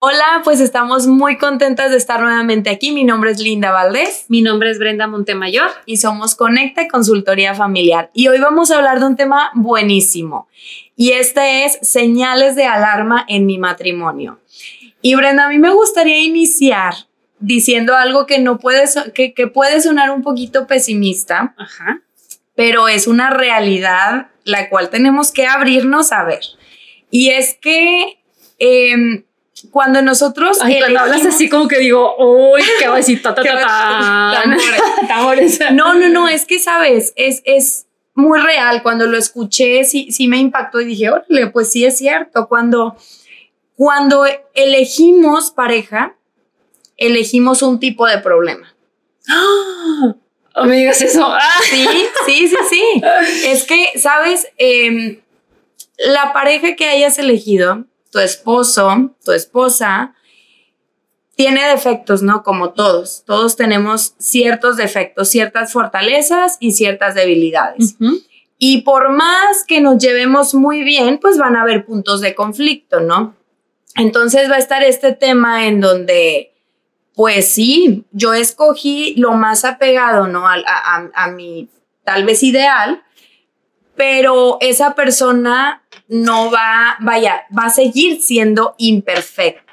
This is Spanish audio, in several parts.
Hola, pues estamos muy contentas de estar nuevamente aquí. Mi nombre es Linda Valdés. Mi nombre es Brenda Montemayor. Y somos Conecta Consultoría Familiar. Y hoy vamos a hablar de un tema buenísimo. Y este es señales de alarma en mi matrimonio. Y Brenda, a mí me gustaría iniciar diciendo algo que no puede, que, que puede sonar un poquito pesimista. Ajá. Pero es una realidad la cual tenemos que abrirnos a ver. Y es que eh, cuando nosotros. Ay, cuando hablas así como que digo, uy, qué va a decir, ta, ta, No, no, no, es que sabes, es, es muy real. Cuando lo escuché, sí, sí me impactó y dije, órale, pues sí es cierto. Cuando, cuando elegimos pareja, elegimos un tipo de problema. ¡Ah! Oh, me digas eso. ¡Ah! Sí, sí, sí, sí. es que, sabes, em, la pareja que hayas elegido tu esposo, tu esposa, tiene defectos, ¿no? Como todos. Todos tenemos ciertos defectos, ciertas fortalezas y ciertas debilidades. Y por más que nos llevemos muy bien, pues van a haber puntos de conflicto, ¿no? Entonces va a estar este tema en donde, pues sí, yo escogí lo más apegado, ¿no? A, a, a mi tal vez ideal, pero esa persona no va, vaya, va a seguir siendo imperfecta.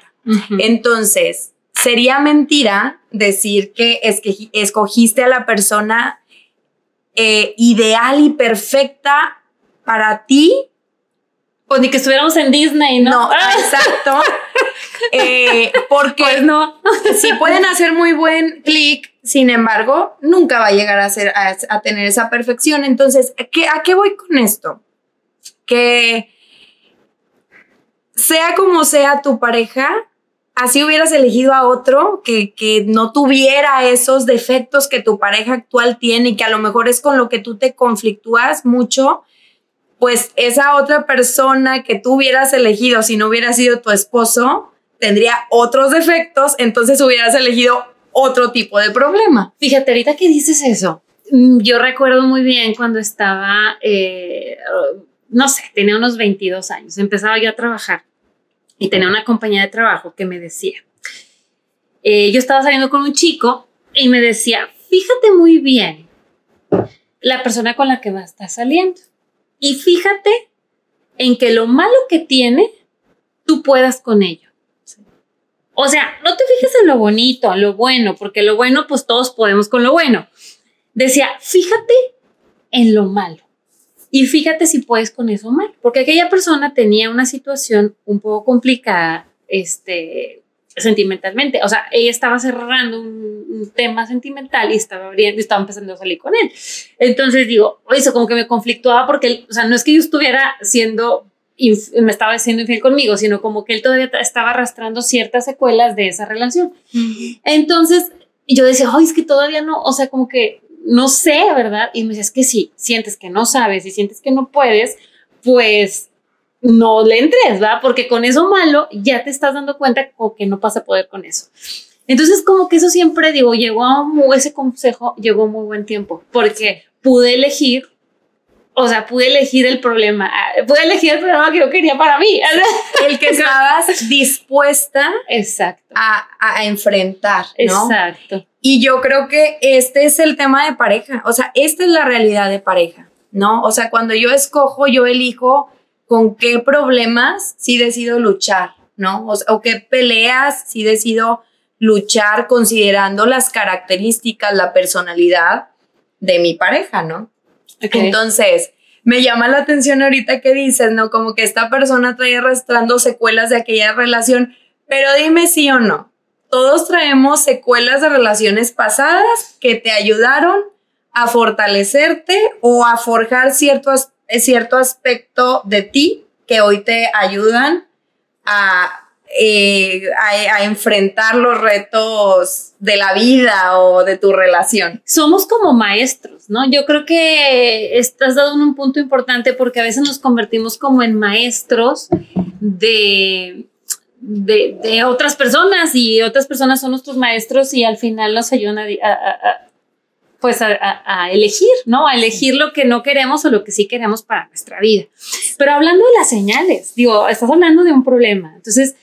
Entonces, sería mentira decir que, es que escogiste a la persona eh, ideal y perfecta para ti. O ni que estuviéramos en Disney, ¿no? No, exacto. Eh, porque pues no. si pueden hacer muy buen clic, sin embargo, nunca va a llegar a, ser, a, tener esa perfección. Entonces, ¿qué, ¿a qué voy con esto? Que sea como sea tu pareja, así hubieras elegido a otro que, que, no tuviera esos defectos que tu pareja actual tiene y que a lo mejor es con lo que tú te conflictúas mucho, pues esa otra persona que tú hubieras elegido si no hubiera sido tu esposo tendría otros defectos, entonces hubieras elegido otro tipo de problema. Fíjate, ahorita que dices eso, mm, yo recuerdo muy bien cuando estaba, eh, no sé, tenía unos 22 años, empezaba yo a trabajar y tenía una compañía de trabajo que me decía, eh, yo estaba saliendo con un chico y me decía, fíjate muy bien la persona con la que va a estar saliendo y fíjate en que lo malo que tiene, tú puedas con ello. O sea, no te fijes en lo bonito, en lo bueno, porque lo bueno, pues todos podemos con lo bueno. Decía, fíjate en lo malo. Y fíjate si puedes con eso mal, porque aquella persona tenía una situación un poco complicada, este, sentimentalmente. O sea, ella estaba cerrando un, tema sentimental y estaba abriendo y estaba empezando a salir con él. Entonces digo, eso como que me conflictuaba porque, o sea, no es que yo estuviera siendo me estaba haciendo infiel conmigo, sino como que él todavía estaba arrastrando ciertas secuelas de esa relación. Entonces yo decía, ay, es que todavía no, o sea, como que no sé, ¿verdad? Y me decía, es que sí, sientes que no sabes y sientes que no puedes, pues no le entres, ¿verdad? Porque con eso malo ya te estás dando cuenta que no pasa a poder con eso. Entonces, como que eso siempre digo, llegó a ese consejo, llegó muy buen tiempo, porque pude elegir o sea, pude elegir el problema, ah, pude elegir el problema que yo quería para mí. El que estabas dispuesta Exacto. A, a, enfrentar, ¿no? Exacto. Y yo creo que este es el tema de pareja, o sea, esta es la realidad de pareja, ¿no? O sea, cuando yo escojo, yo elijo con qué problemas sí decido luchar, ¿no? O, o qué peleas sí decido luchar considerando las características, la personalidad de mi pareja, ¿no? Entonces, me llama la atención ahorita que dices, ¿no? Como que esta persona trae arrastrando secuelas de aquella relación, pero dime sí o no. Todos traemos secuelas de relaciones pasadas que te ayudaron a fortalecerte o a forjar cierto, cierto aspecto de ti que hoy te ayudan a eh, a, enfrentar los retos de la vida o de tu relación. Somos como maestros, ¿no? Yo creo que estás dado en un punto importante porque a veces nos convertimos como en maestros de, de, otras personas y otras personas son nuestros maestros y al final nos ayudan a, pues a, elegir, ¿no? A elegir lo que no queremos o lo que sí queremos para nuestra vida. Pero hablando de las señales, digo, estás hablando de un problema. Entonces,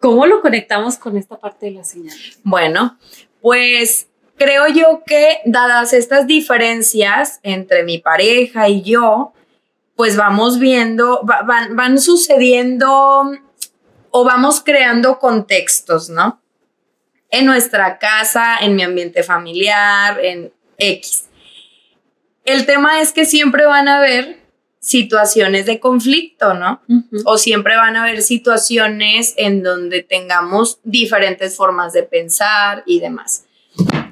¿Cómo lo conectamos con esta parte de la señal? Bueno, pues creo yo que dadas estas diferencias entre mi pareja y yo, pues vamos viendo, van, van sucediendo o vamos creando contextos, ¿no? En nuestra casa, en mi ambiente familiar, en X. El tema es que siempre van a haber situaciones de conflicto, ¿no? O siempre van a haber situaciones en donde tengamos diferentes formas de pensar y demás.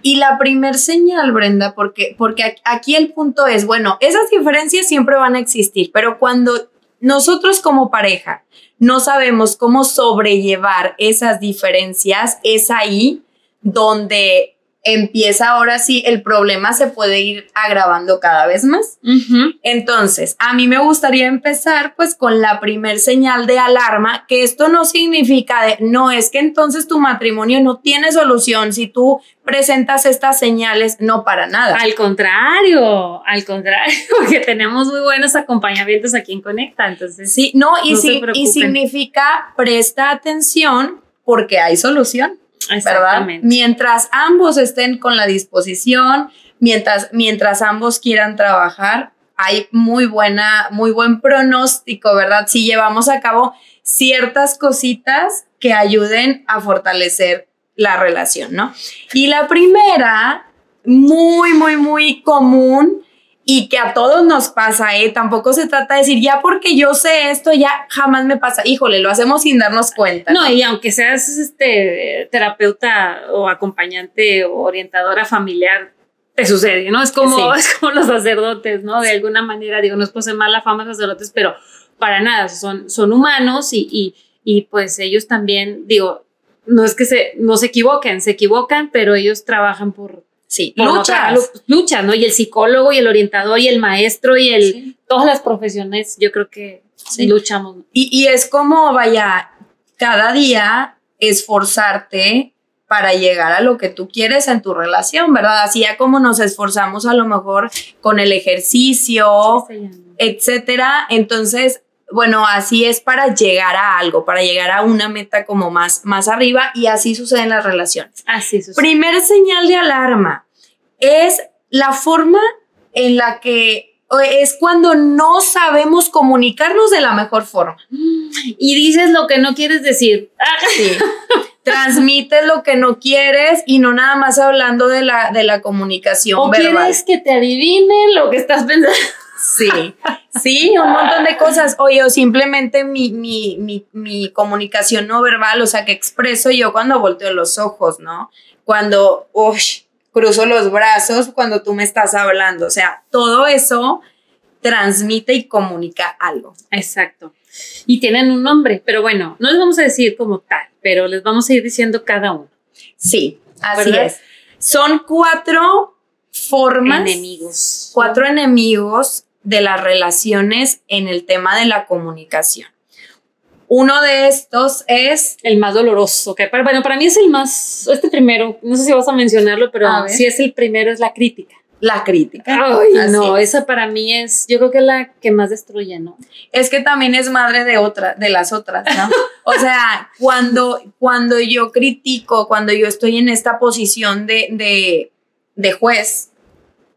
Y la primer señal, Brenda, porque, porque aquí el punto es, bueno, esas diferencias siempre van a existir, pero cuando nosotros como pareja no sabemos cómo sobrellevar esas diferencias, es ahí donde empieza ahora sí, el problema se puede ir agravando cada vez más. Entonces, a mí me gustaría empezar pues con la primer señal de alarma, que esto no significa de, no es que entonces tu matrimonio no tiene solución si tú presentas estas señales, no para nada. Al contrario, al contrario, porque tenemos muy buenos acompañamientos aquí en Conecta, entonces. Sí, no, y, y significa presta atención porque hay solución. Exactamente. Mientras ambos estén con la disposición, mientras, mientras ambos quieran trabajar, hay muy buena, muy buen pronóstico, ¿verdad? Si llevamos a cabo ciertas cositas que ayuden a fortalecer la relación, ¿no? Y la primera, muy, muy, muy común, y que a todos nos pasa, ¿eh? Tampoco se trata de decir, ya porque yo sé esto, ya jamás me pasa. Híjole, lo hacemos sin darnos cuenta. No, y aunque seas este terapeuta o acompañante o orientadora familiar, te sucede, ¿no? Es como, es como los sacerdotes, ¿no? De alguna manera, digo, no es pose mala fama sacerdotes, pero para nada, son, son humanos y, y, y pues ellos también, digo, no es que se, no se equivoquen, se equivocan, pero ellos trabajan por, Sí, luchas. luchas, ¿no? Y el psicólogo y el orientador y el maestro y el, todas las profesiones, yo creo que luchamos. Y, y es como, vaya, cada día esforzarte para llegar a lo que tú quieres en tu relación, ¿verdad? Así ya como nos esforzamos a lo mejor con el ejercicio, etcétera. Entonces, bueno, así es para llegar a algo, para llegar a una meta como más, más arriba y así sucede en las relaciones. Así sucede. Primera señal de alarma es la forma en la que es cuando no sabemos comunicarnos de la mejor forma. Y dices lo que no quieres decir. Sí. Transmites lo que no quieres y no nada más hablando de la, de la comunicación o quieres que te adivine lo que estás pensando. Sí, sí, un montón de cosas. Oye, o simplemente mi, mi, mi, mi, comunicación no verbal, o sea, que expreso yo cuando volteo los ojos, ¿no? Cuando cruzo los brazos, cuando tú me estás hablando. O sea, todo eso transmite y comunica algo. Exacto. Y tienen un nombre, pero bueno, no les vamos a decir como tal, pero les vamos a ir diciendo cada uno. Sí, así es. Son cuatro formas. Enemigos. Cuatro enemigos de las relaciones en el tema de la comunicación. Uno de estos es... El más doloroso, que bueno, para mí es el más, este primero, no sé si vas a mencionarlo, pero si es el primero, es la crítica. La crítica. Ay, no, esa para mí es, yo creo que es la que más destruye, ¿no? Es que también es madre de otra, de las otras, ¿no? o sea, cuando, cuando yo critico, cuando yo estoy en esta posición de, de, de juez,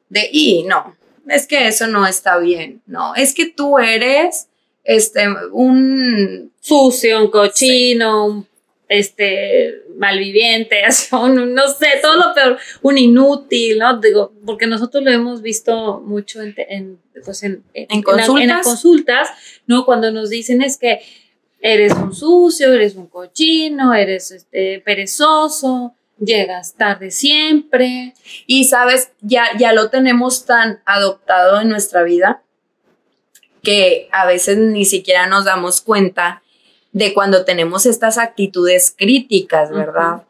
de, y no, es que eso no está bien, no, es que tú eres este, un sucio, un cochino, un este, malviviente, un, no sé, todo lo peor, un inútil, ¿no? Digo, porque nosotros lo hemos visto mucho en, en, pues en, en, consultas? consultas, ¿no? Cuando nos dicen es que eres un sucio, eres un cochino, eres este, perezoso, llegas tarde siempre. Y sabes, ya, ya lo tenemos tan adoptado en nuestra vida que a veces ni siquiera nos damos cuenta de cuando tenemos estas actitudes críticas, ¿verdad?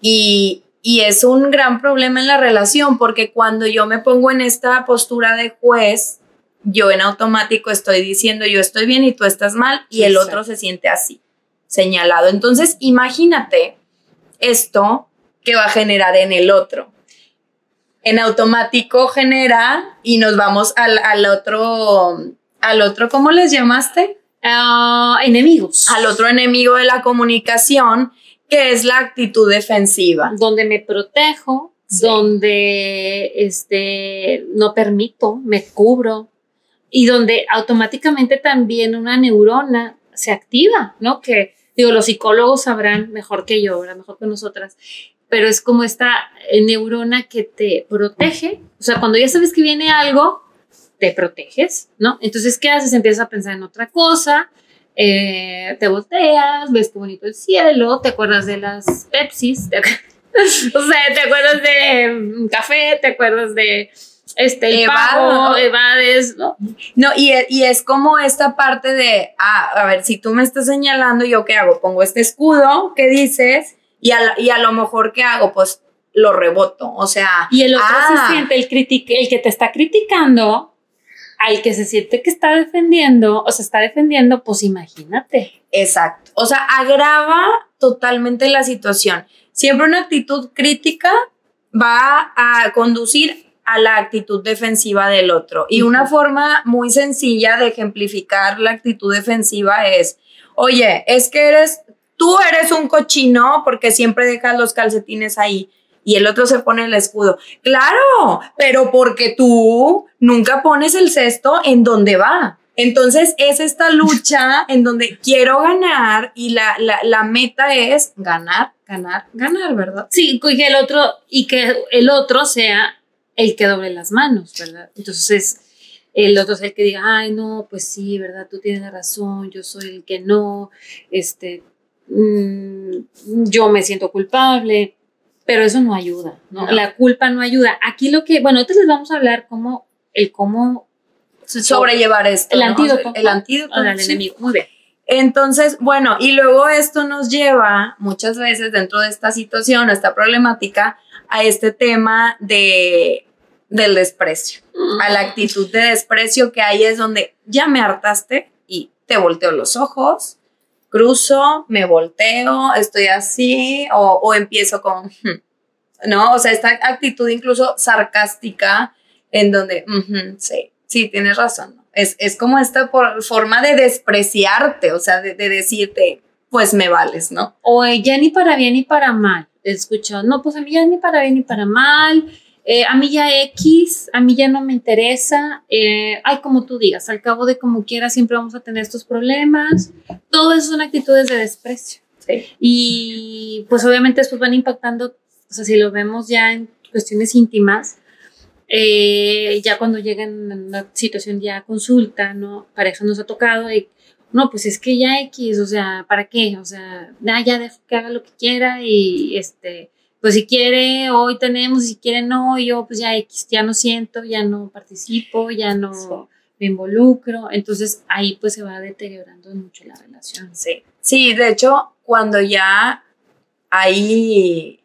Y, y es un gran problema en la relación porque cuando yo me pongo en esta postura de juez, yo en automático estoy diciendo yo estoy bien y tú estás mal y el otro se siente así, señalado. Entonces, imagínate esto que va a generar en el otro. En automático genera y nos vamos al, al otro, al otro, ¿cómo les llamaste? ah, enemigos. Al otro enemigo de la comunicación, que es la actitud defensiva. Donde me protejo, donde este, no permito, me cubro y donde automáticamente también una neurona se activa, ¿no? Que digo, los psicólogos sabrán mejor que yo, mejor que nosotras, pero es como esta neurona que te protege, o sea, cuando ya sabes que viene algo, te proteges, ¿no? Entonces, ¿qué haces? Empiezas a pensar en otra cosa, eh, te volteas, ves qué bonito el cielo, te acuerdas de las Pepsis, o sea, te acuerdas de café, te acuerdas de este, el pago, evades, ¿no? No, y, y, es como esta parte de, ah, a ver, si tú me estás señalando, ¿yo qué hago? Pongo este escudo ¿qué dices y a, y a lo mejor, ¿qué hago? Pues lo reboto, o sea... Y el otro se ah. siente, el, el que te está criticando, al que se siente que está defendiendo, o se está defendiendo, pues imagínate. Exacto, o sea, agrava totalmente la situación. Siempre una actitud crítica va a conducir a la actitud defensiva del otro. Y una forma muy sencilla de ejemplificar la actitud defensiva es, oye, es que eres, tú eres un cochino porque siempre dejas los calcetines ahí. Y el otro se pone el escudo. Claro, pero porque tú nunca pones el cesto en donde va. Entonces es esta lucha en donde quiero ganar y la, la, meta es ganar, ganar, ganar, ¿verdad? Sí, y que el otro, y que el otro sea el que doble las manos, ¿verdad? Entonces, el otro es el que diga, ay, no, pues sí, ¿verdad? Tú tienes razón, yo soy el que no, este, mm, yo me siento culpable, pero eso no ayuda, ¿no? La culpa no ayuda. Aquí lo que, bueno, entonces les vamos a hablar cómo, el cómo sobrellevar esto. El antídoto. El, antídoto. Al enemigo. Muy bien. Entonces, bueno, y luego esto nos lleva muchas veces dentro de esta situación, esta problemática, a este tema de, del desprecio, a la actitud de desprecio que ahí es donde ya me hartaste y te volteo los ojos, cruzo, me volteo, estoy así o, empiezo con, hmm", ¿no? O sea, esta actitud incluso sarcástica en donde, sí, sí, tienes razón. Es, es, como esta forma de despreciarte, o sea, de, de decirte, pues me vales, ¿no? O ya ni para bien ni para mal escuchado, no, pues a mí ya ni para bien ni para mal, eh, a mí ya X, a mí ya no me interesa, eh, ay, como tú digas, al cabo de como quieras siempre vamos a tener estos problemas, todo eso son actitudes de desprecio. Y pues obviamente después van impactando, o sea, si lo vemos ya en cuestiones íntimas, eh, ya cuando llegan a una situación ya consulta, ¿no? Pareja nos ha tocado y no, pues es que ya X, o sea, ¿para qué? O sea, ya dejo que haga lo que quiera y este, pues si quiere, hoy tenemos, si quiere no, yo pues ya X, ya no siento, ya no participo, ya no me involucro, entonces ahí pues se va deteriorando mucho la relación. Sí, sí, de hecho, cuando ya hay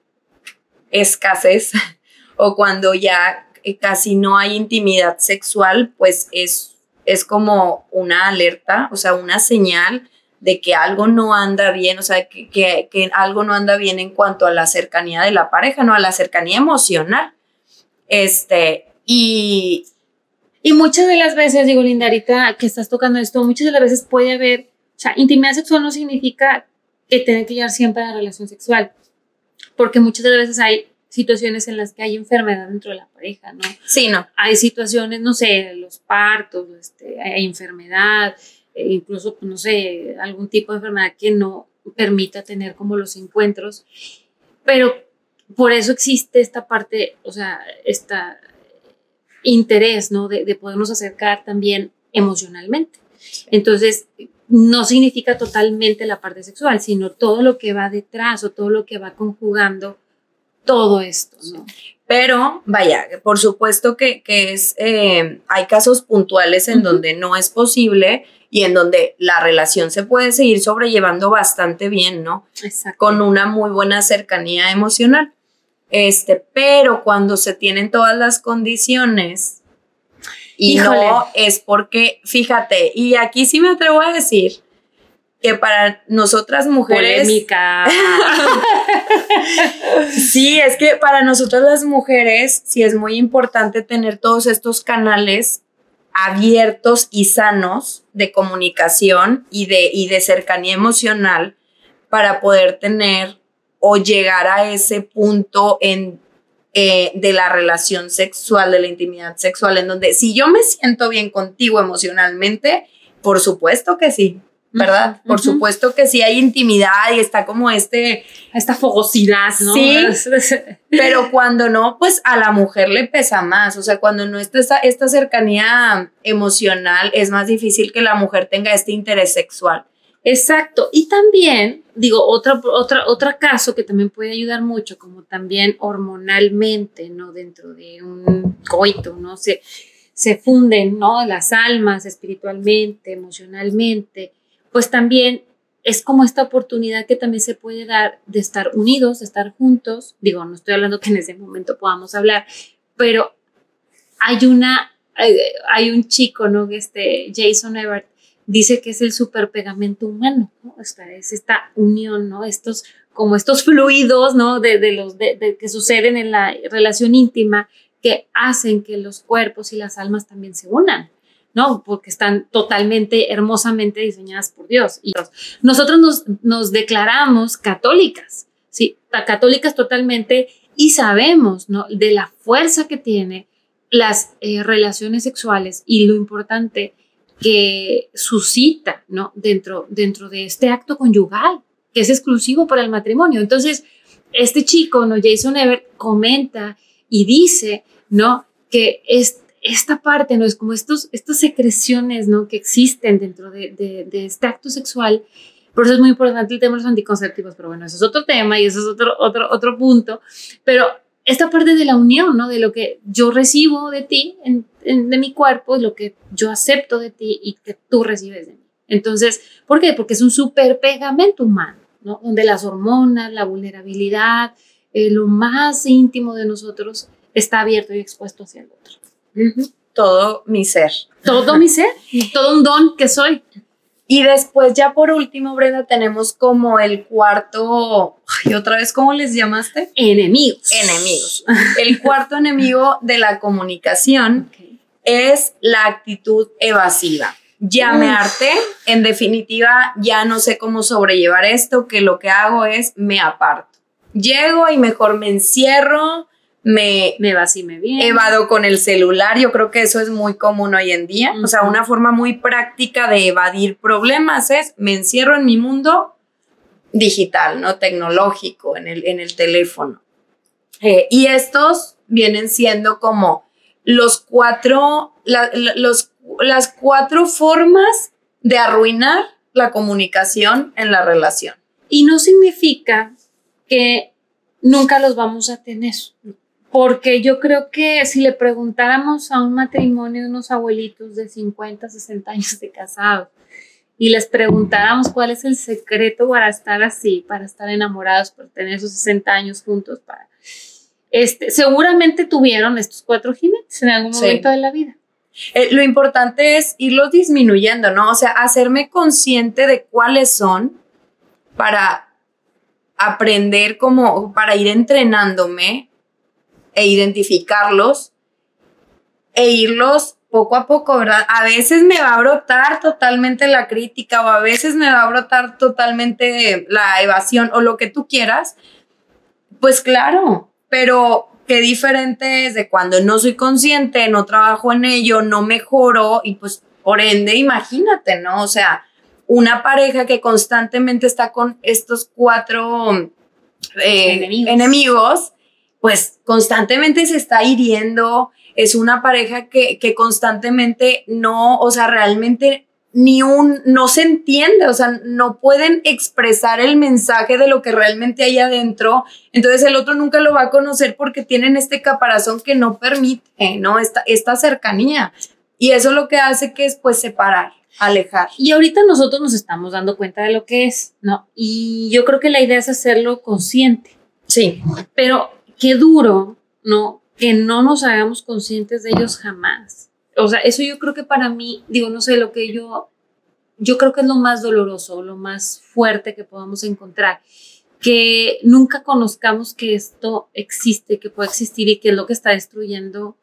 escasez o cuando ya casi no hay intimidad sexual, pues es es como una alerta, o sea, una señal de que algo no anda bien, o sea, que, que, algo no anda bien en cuanto a la cercanía de la pareja, no a la cercanía emocional. Este, y... Y muchas de las veces, digo, Lindarita, que estás tocando esto, muchas de las veces puede haber, o sea, intimidad sexual no significa que tenga que llegar siempre a la relación sexual, porque muchas de las veces hay situaciones en las que hay enfermedad dentro de la pareja, ¿no? Sí, no. Hay situaciones, no sé, los partos, este, hay enfermedad, incluso, pues, no sé, algún tipo de enfermedad que no permita tener como los encuentros, pero por eso existe esta parte, o sea, este interés, ¿no? De, de podernos acercar también emocionalmente. Entonces, no significa totalmente la parte sexual, sino todo lo que va detrás o todo lo que va conjugando todo esto, ¿no? Pero, vaya, por supuesto que, es, eh, hay casos puntuales en donde no es posible y en donde la relación se puede seguir sobrellevando bastante bien, ¿no? Exacto. Con una muy buena cercanía emocional. Este, pero cuando se tienen todas las condiciones y no es porque, fíjate, y aquí sí me atrevo a decir, que para nosotras mujeres... Polémica. sí, es que para nosotras las mujeres sí es muy importante tener todos estos canales abiertos y sanos de comunicación y de, y de cercanía emocional para poder tener o llegar a ese punto en, eh, de la relación sexual, de la intimidad sexual, en donde si yo me siento bien contigo emocionalmente, por supuesto que sí, ¿verdad? Por supuesto que sí hay intimidad y está como este... Esta fogosidad, ¿no? Sí, pero cuando no, pues a la mujer le pesa más, o sea, cuando no está esta, esta cercanía emocional, es más difícil que la mujer tenga este interés sexual. Exacto. Y también, digo, otro, otra, otro caso que también puede ayudar mucho, como también hormonalmente, ¿no? Dentro de un coito, ¿no? Se, se funden, ¿no? Las almas espiritualmente, emocionalmente, pues también es como esta oportunidad que también se puede dar de estar unidos, de estar juntos. Digo, no estoy hablando que en ese momento podamos hablar, pero hay una, hay, un chico, ¿no? Este Jason Everett, dice que es el superpegamento humano, es esta unión, ¿no? Estos, como estos fluidos, ¿no? De, de los, de, que suceden en la relación íntima que hacen que los cuerpos y las almas también se unan. ¿No? Porque están totalmente hermosamente diseñadas por Dios. Y nosotros nos, nos declaramos católicas, ¿sí? Católicas totalmente y sabemos, ¿no? De la fuerza que tiene las eh, relaciones sexuales y lo importante que suscita, ¿no? Dentro, dentro de este acto conyugal, que es exclusivo para el matrimonio. Entonces, este chico, ¿no? Jason Everett comenta y dice, ¿no? Que es, esta parte, ¿no? Es como estos, estas secreciones, ¿no? Que existen dentro de, de, este acto sexual. Por eso es muy importante el tema de los anticonceptivos, pero bueno, eso es otro tema y eso es otro, otro, otro punto. Pero esta parte de la unión, ¿no? De lo que yo recibo de ti, en, de mi cuerpo, lo que yo acepto de ti y que tú recibes de mí. Entonces, ¿por qué? Porque es un super pegamento humano, ¿no? Donde las hormonas, la vulnerabilidad, eh, lo más íntimo de nosotros está abierto y expuesto hacia el otro. Todo mi ser. Todo mi ser, todo un don que soy. Y después ya por último, Brenda, tenemos como el cuarto, y otra vez, ¿cómo les llamaste? Enemigos. Enemigos. El cuarto enemigo de la comunicación es la actitud evasiva. Llamearte, en definitiva, ya no sé cómo sobrellevar esto, que lo que hago es me aparto. Llego y mejor me encierro, me, me va así, me viene. Evado con el celular, yo creo que eso es muy común hoy en día. O sea, una forma muy práctica de evadir problemas es me encierro en mi mundo digital, ¿no? Tecnológico, en el, en el teléfono. Eh, y estos vienen siendo como los cuatro, los, las cuatro formas de arruinar la comunicación en la relación. Y no significa que nunca los vamos a tener porque yo creo que si le preguntáramos a un matrimonio de unos abuelitos de 50, 60 años de casados y les preguntáramos cuál es el secreto para estar así, para estar enamorados, para tener esos 60 años juntos, para, este, seguramente tuvieron estos cuatro jinetes en algún momento de la vida. Eh, lo importante es irlos disminuyendo, ¿no? O sea, hacerme consciente de cuáles son para aprender como, para ir entrenándome e identificarlos e irlos poco a poco, ¿verdad? A veces me va a brotar totalmente la crítica o a veces me va a brotar totalmente la evasión o lo que tú quieras. Pues claro, pero qué diferente es de cuando no soy consciente, no trabajo en ello, no mejoro y pues por ende, imagínate, ¿no? O sea, una pareja que constantemente está con estos cuatro eh, enemigos pues constantemente se está hiriendo, es una pareja que, que constantemente no, o sea, realmente ni un, no se entiende, o sea, no pueden expresar el mensaje de lo que realmente hay adentro, entonces el otro nunca lo va a conocer porque tienen este caparazón que no permite, ¿no? Esta, esta cercanía. Y eso lo que hace que es pues separar, alejar. Y ahorita nosotros nos estamos dando cuenta de lo que es, ¿no? Y yo creo que la idea es hacerlo consciente. Sí. Pero qué duro, ¿no? Que no nos hagamos conscientes de ellos jamás. O sea, eso yo creo que para mí, digo, no sé, lo que yo, yo creo que es lo más doloroso, lo más fuerte que podamos encontrar. Que nunca conozcamos que esto existe, que puede existir y que es lo que está destruyendo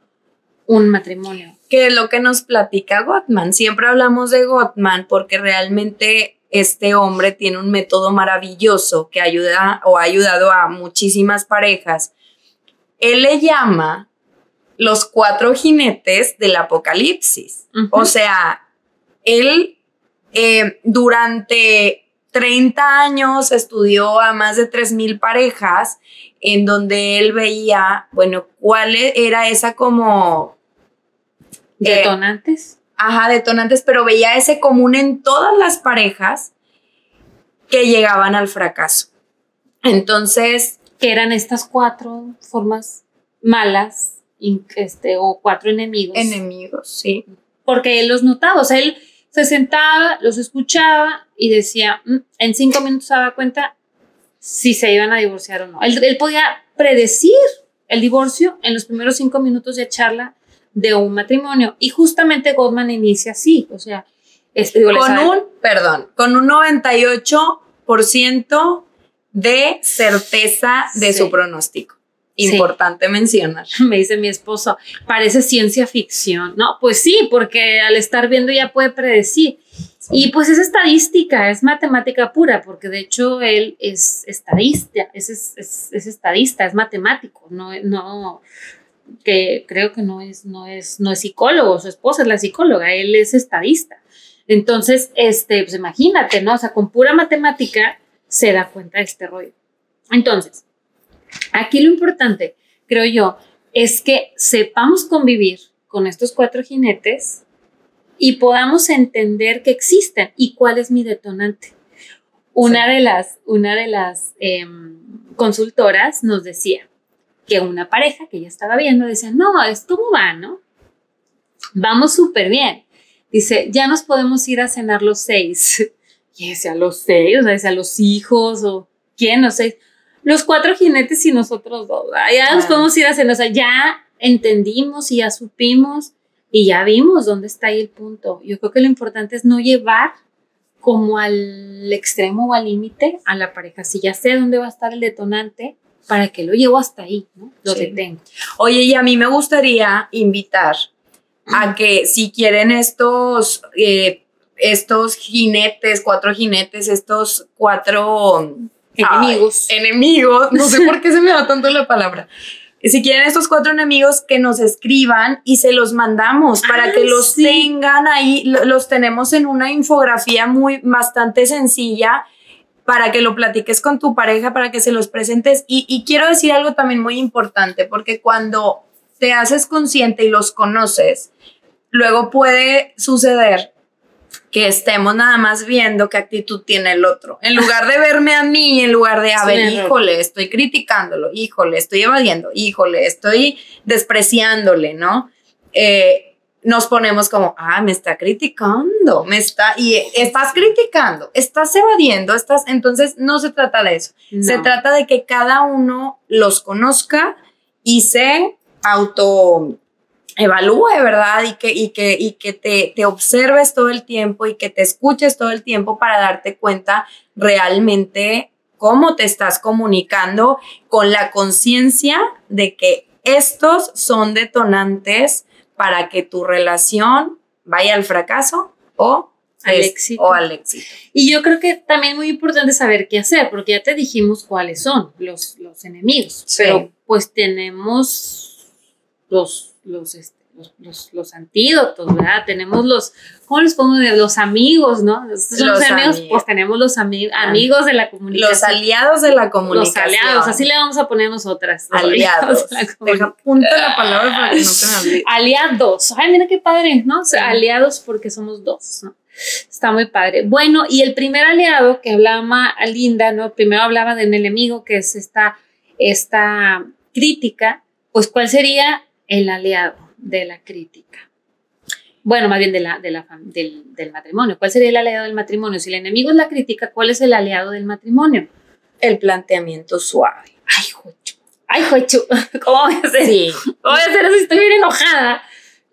un matrimonio. Que es lo que nos platica Gottman. Siempre hablamos de Gottman porque realmente este hombre tiene un método maravilloso que ayuda o ha ayudado a muchísimas parejas. Él le llama los cuatro jinetes del apocalipsis. O sea, él eh, durante 30 años estudió a más de 3.000 parejas en donde él veía, bueno, cuál era esa como... Eh, detonantes. ajá, detonantes, pero veía ese común en todas las parejas que llegaban al fracaso. Entonces... Que eran estas cuatro formas malas este, o cuatro enemigos. Enemigos, sí. Porque él los notaba, o sea, él se sentaba, los escuchaba y decía, mm, en cinco minutos se daba cuenta si se iban a divorciar o no. Él, podía predecir el divorcio en los primeros cinco minutos de charla de un matrimonio. Y justamente Goldman inicia así, o sea, este, con un, perdón, con un 98% de certeza de su pronóstico. Importante mencionar. Me dice mi esposo, parece ciencia ficción. No, pues sí, porque al estar viendo ya puede predecir. Y pues es estadística, es matemática pura, porque de hecho él es estadista, es, es, es, estadista, es matemático, no, no, que creo que no es, no es, no es psicólogo, su esposa es la psicóloga, él es estadista. Entonces, este, pues imagínate, ¿no? O sea, con pura matemática se da cuenta de este rollo. Entonces, Aquí lo importante, creo yo, es que sepamos convivir con estos cuatro jinetes y podamos entender que existen y cuál es mi detonante. Una de las, una de las em, consultoras nos decía que una pareja que ella estaba viendo decía, no, es cómo va, ¿no? Vamos súper bien. Dice, ya nos podemos ir a cenar los seis. Y decía, los seis, o sea, decía, los hijos, o quién, los seis los cuatro jinetes y nosotros dos. Ya nos podemos ir a hacer, o sea, ya entendimos y ya supimos y ya vimos dónde está ahí el punto. Yo creo que lo importante es no llevar como al extremo o al límite a la pareja. Si ya sé dónde va a estar el detonante, ¿para que lo llevo hasta ahí? ¿no? Lo detengo. Oye, y a mí me gustaría invitar a que si quieren estos, eh, estos jinetes, cuatro jinetes, estos cuatro Enemigos. enemigos. No sé por qué se me da tanto la palabra. Si quieren estos cuatro enemigos, que nos escriban y se los mandamos para que los tengan ahí. Los tenemos en una infografía muy bastante sencilla para que lo platiques con tu pareja, para que se los presentes. Y, y quiero decir algo también muy importante, porque cuando te haces consciente y los conoces, luego puede suceder que estemos nada más viendo qué actitud tiene el otro. En lugar de verme a mí, en lugar de, a ver, híjole, estoy criticándolo, híjole, estoy evadiendo, híjole, estoy despreciándole, ¿no? Eh, nos ponemos como, ah, me está criticando, me está, y estás criticando, estás evadiendo, estás, entonces no se trata de eso. Se trata de que cada uno los conozca y se auto evalúe, ¿verdad? Y que, y que, y que te, te, observes todo el tiempo y que te escuches todo el tiempo para darte cuenta realmente cómo te estás comunicando con la conciencia de que estos son detonantes para que tu relación vaya al fracaso o al éxito. O al éxito. Y yo creo que también muy importante saber qué hacer, porque ya te dijimos cuáles son los, los enemigos, pero pues tenemos los los, este, los, los, antídotos, ¿verdad? Tenemos los, ¿cómo les pongo? Los amigos, ¿no? los amigos, pues tenemos los amigos de la comunicación. Los aliados de la comunicación. Los aliados, así le vamos a poner nosotras. Aliados. Deja punto la palabra para que no se me olvide. Aliados. Ay, mira qué padre, ¿no? aliados porque somos dos, ¿no? Está muy padre. Bueno, y el primer aliado que hablaba Linda, ¿no? Primero hablaba de un enemigo que es esta, esta crítica, pues ¿cuál sería el aliado de la crítica. Bueno, más bien de la, de la, del, del, matrimonio. ¿Cuál sería el aliado del matrimonio? Si el enemigo es la crítica, ¿cuál es el aliado del matrimonio? El planteamiento suave. Ay, jocho. Ay, jocho. ¿Cómo voy a hacer? Sí. ¿Cómo voy a hacer si estoy bien enojada?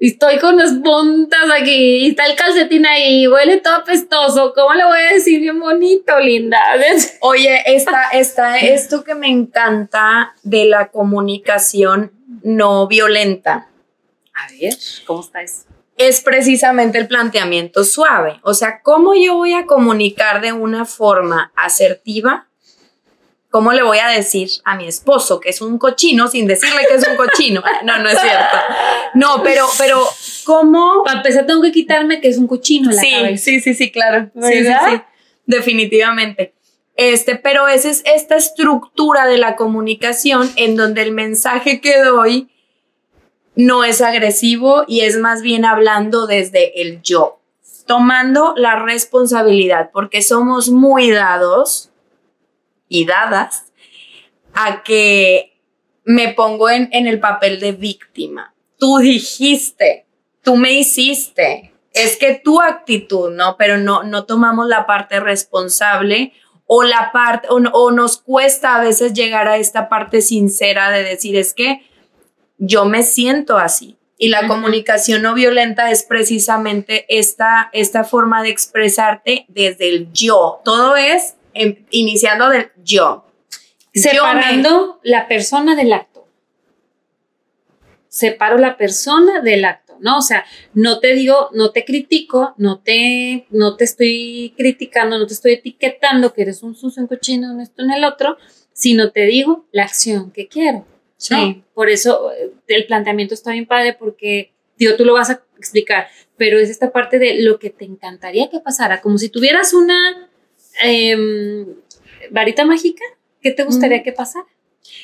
Y estoy con las puntas aquí y está el calcetín ahí, huele todo apestoso. ¿Cómo le voy a decir bien bonito, linda? Oye, está, está esto que me encanta de la comunicación no violenta. A ver, ¿cómo está eso? Es precisamente el planteamiento suave. O sea, ¿cómo yo voy a comunicar de una forma asertiva? ¿Cómo le voy a decir a mi esposo que es un cochino sin decirle que es un cochino? No, no es cierto. No, pero, pero, ¿cómo? Para empezar, tengo que quitarme que es un cochino en la sí, cabeza. Sí, sí, sí, claro. Sí, sí, sí. Definitivamente. Este, pero esa es esta estructura de la comunicación en donde el mensaje que doy no es agresivo y es más bien hablando desde el yo, tomando la responsabilidad, porque somos muy dados y dadas a que me pongo en, en el papel de víctima. Tú dijiste, tú me hiciste, es que tu actitud, ¿no? Pero no, no tomamos la parte responsable o la parte, o, o nos cuesta a veces llegar a esta parte sincera de decir, es que yo me siento así. Y la comunicación no violenta es precisamente esta, esta forma de expresarte desde el yo. Todo es em, iniciando del yo. Yo me- Separando la persona del acto. Separo la persona del acto, ¿no? O sea, no te digo, no te critico, no te, no te estoy criticando, no te estoy etiquetando que eres un sucio, un cochino, en esto, en el otro, sino te digo la acción que quiero. ¿no? Por eso eh, el planteamiento está bien padre porque, digo, tú lo vas a explicar, pero es esta parte de lo que te encantaría que pasara, como si tuvieras una em, varita mágica, ¿qué te gustaría Mm. que pasara?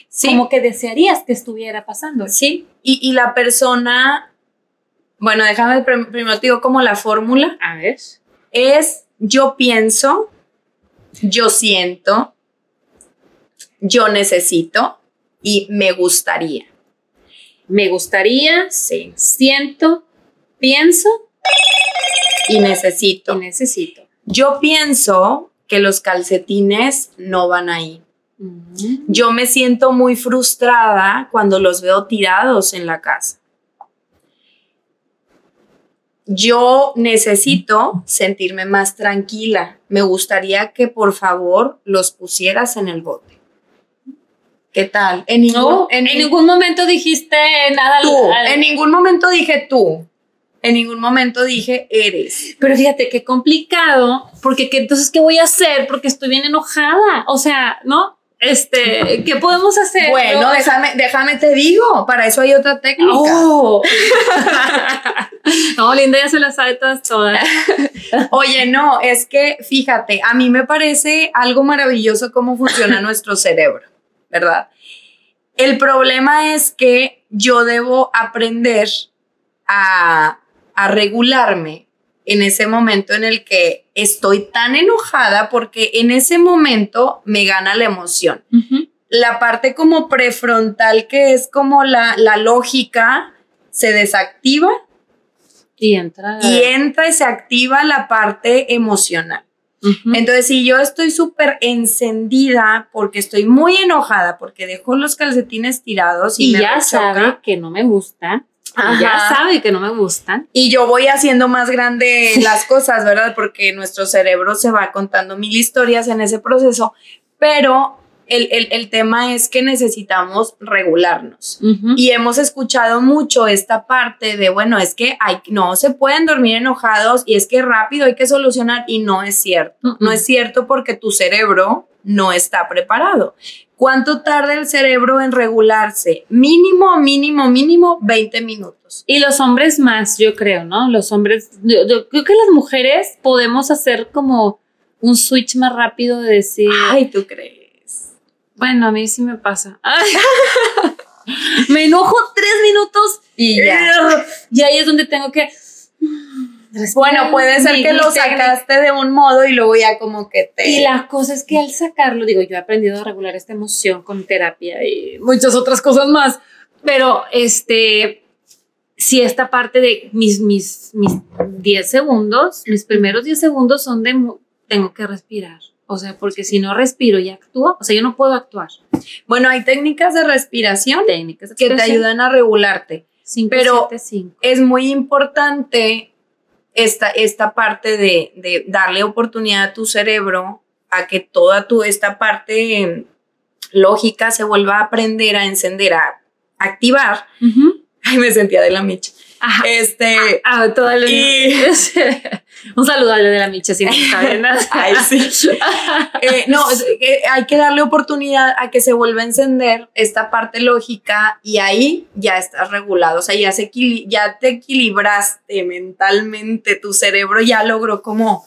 Sí, Como que desearías que estuviera pasando. sí. Y, y la persona, bueno, déjame prim- primero te digo como la fórmula A ver. es yo pienso, yo siento, yo necesito y me gustaría. Me gustaría, Sí. siento, pienso Y necesito. y necesito. Yo pienso que los calcetines no van ahí. Yo me siento muy frustrada cuando los veo tirados en la casa. Yo necesito sentirme más tranquila. Me gustaría que por favor los pusieras en el bote. ¿Qué tal? En ningún, No, en en, ni- ningún momento dijiste nada. al- tú. al- En ningún momento dije tú. En ningún momento dije eres. Pero fíjate qué complicado, porque ¿qué, entonces, ¿qué voy a hacer? Porque estoy bien enojada. O sea, ¿no? Este, ¿qué podemos hacer? Bueno, No, déjame, déjame te digo. Para eso hay otra técnica. Oh. no, Linda ya se las sabe todas, todas. Oye, no, es que fíjate, a mí me parece algo maravilloso cómo funciona nuestro cerebro, ¿verdad? El problema es que yo debo aprender a, a regularme en ese momento en el que estoy tan enojada porque en ese momento me gana la emoción. La parte como prefrontal que es como la, la lógica se desactiva Y entra. y entra y se activa la parte emocional. Entonces, si yo estoy súper encendida porque estoy muy enojada porque dejó los calcetines tirados y, y me ya rechoca, sabe que no me gustan. Ya sabe que no me gustan. y yo voy haciendo más grande las cosas, ¿verdad? Porque nuestro cerebro se va contando mil historias en ese proceso, pero el, el- el tema es que necesitamos regularnos. Y hemos escuchado mucho esta parte de, bueno, es que hay, no se pueden dormir enojados y es que rápido hay que solucionar y no es cierto. No es cierto porque tu cerebro no está preparado. ¿Cuánto tarda el cerebro en regularse? Mínimo, mínimo, mínimo 20 minutos. Y los hombres más, yo creo, ¿no? Los hombres, yo, yo creo que las mujeres podemos hacer como un switch más rápido de decir, Ay, ¿tú crees? bueno, a mí sí me pasa. Me enojo tres minutos Y ya. y ahí es donde tengo que... Bueno, puede ser que lo sacaste de un modo y luego ya como que te... Y la cosa es que al sacarlo, digo, yo he aprendido a regular esta emoción con terapia y muchas otras cosas más, pero este, si esta parte de mis, mis, mis 10 segundos, mis primeros 10 segundos son de, tengo que respirar. O sea, porque si no respiro y actúo, o sea, yo no puedo actuar. Bueno, hay técnicas de respiración Técnicas de que te ayudan a regularte. Cinco, pero- siete, es muy importante esta, esta parte de, de darle oportunidad a tu cerebro a que toda tu, esta parte eh, lógica se vuelva a aprender, a encender, a activar. Ay, me sentía de la micha. Este. Ah, todo el... Un saludo a de la Micha, si no está bien. Ay, sí. Eh, no, hay que darle oportunidad a que se vuelva a encender esta parte lógica y ahí ya estás regulado. O sea, ya, se ya te equilibraste mentalmente, tu cerebro ya logró como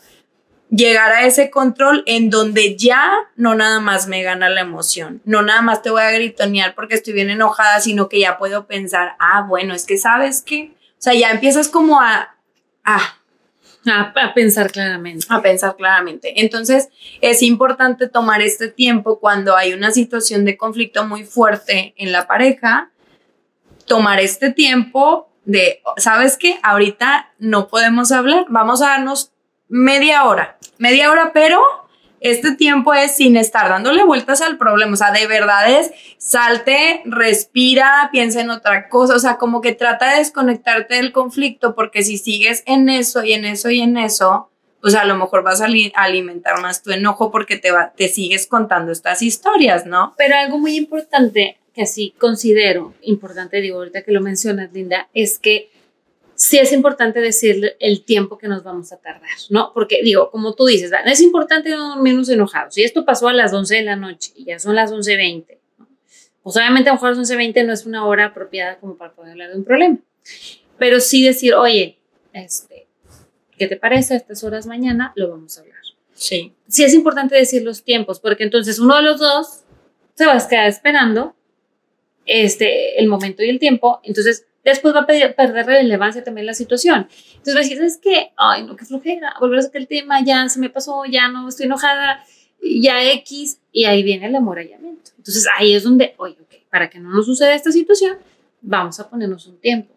llegar a ese control en donde ya no nada más me gana la emoción, no nada más te voy a gritonear porque estoy bien enojada, sino que ya puedo pensar, ah, bueno, es que sabes que, sea, ya empiezas como a, a, a, pensar claramente. A pensar claramente. Entonces, es importante tomar este tiempo cuando hay una situación de conflicto muy fuerte en la pareja, tomar este tiempo de, ¿sabes qué? Ahorita no podemos hablar, vamos a darnos media hora, media hora, pero este tiempo es sin estar dándole vueltas al problema, o sea, de verdad es salte, respira, piensa en otra cosa, o sea, como que trata de desconectarte del conflicto, porque si sigues en eso y en eso y en eso, pues a lo mejor vas a alimentar más tu enojo porque te, te sigues contando estas historias, ¿no? Pero algo muy importante que así considero importante, digo, ahorita que lo mencionas, Linda, es que sí es importante decirle el tiempo que nos vamos a tardar, ¿no? Porque digo, como tú dices, es importante no dormirnos enojados. Si esto pasó a las 11 de la noche y ya son las 11.20, ¿no? pues obviamente a lo mejor las 11.20 no es una hora apropiada como para poder hablar de un problema. Pero sí decir, oye, este, ¿qué te parece? A estas horas mañana lo vamos a hablar. Sí. Sí es importante decir los tiempos, porque entonces uno de los dos se va a quedar esperando este, el momento y el tiempo. Entonces, después va a perder relevancia también la situación. Entonces decir, es que, ay, no, qué flojera, volver a sacar el tema, ya se me pasó, ya no estoy enojada, ya X, y ahí viene el amorallamiento. Entonces ahí es donde, oye, ok, para que no nos suceda esta situación, vamos a ponernos un tiempo.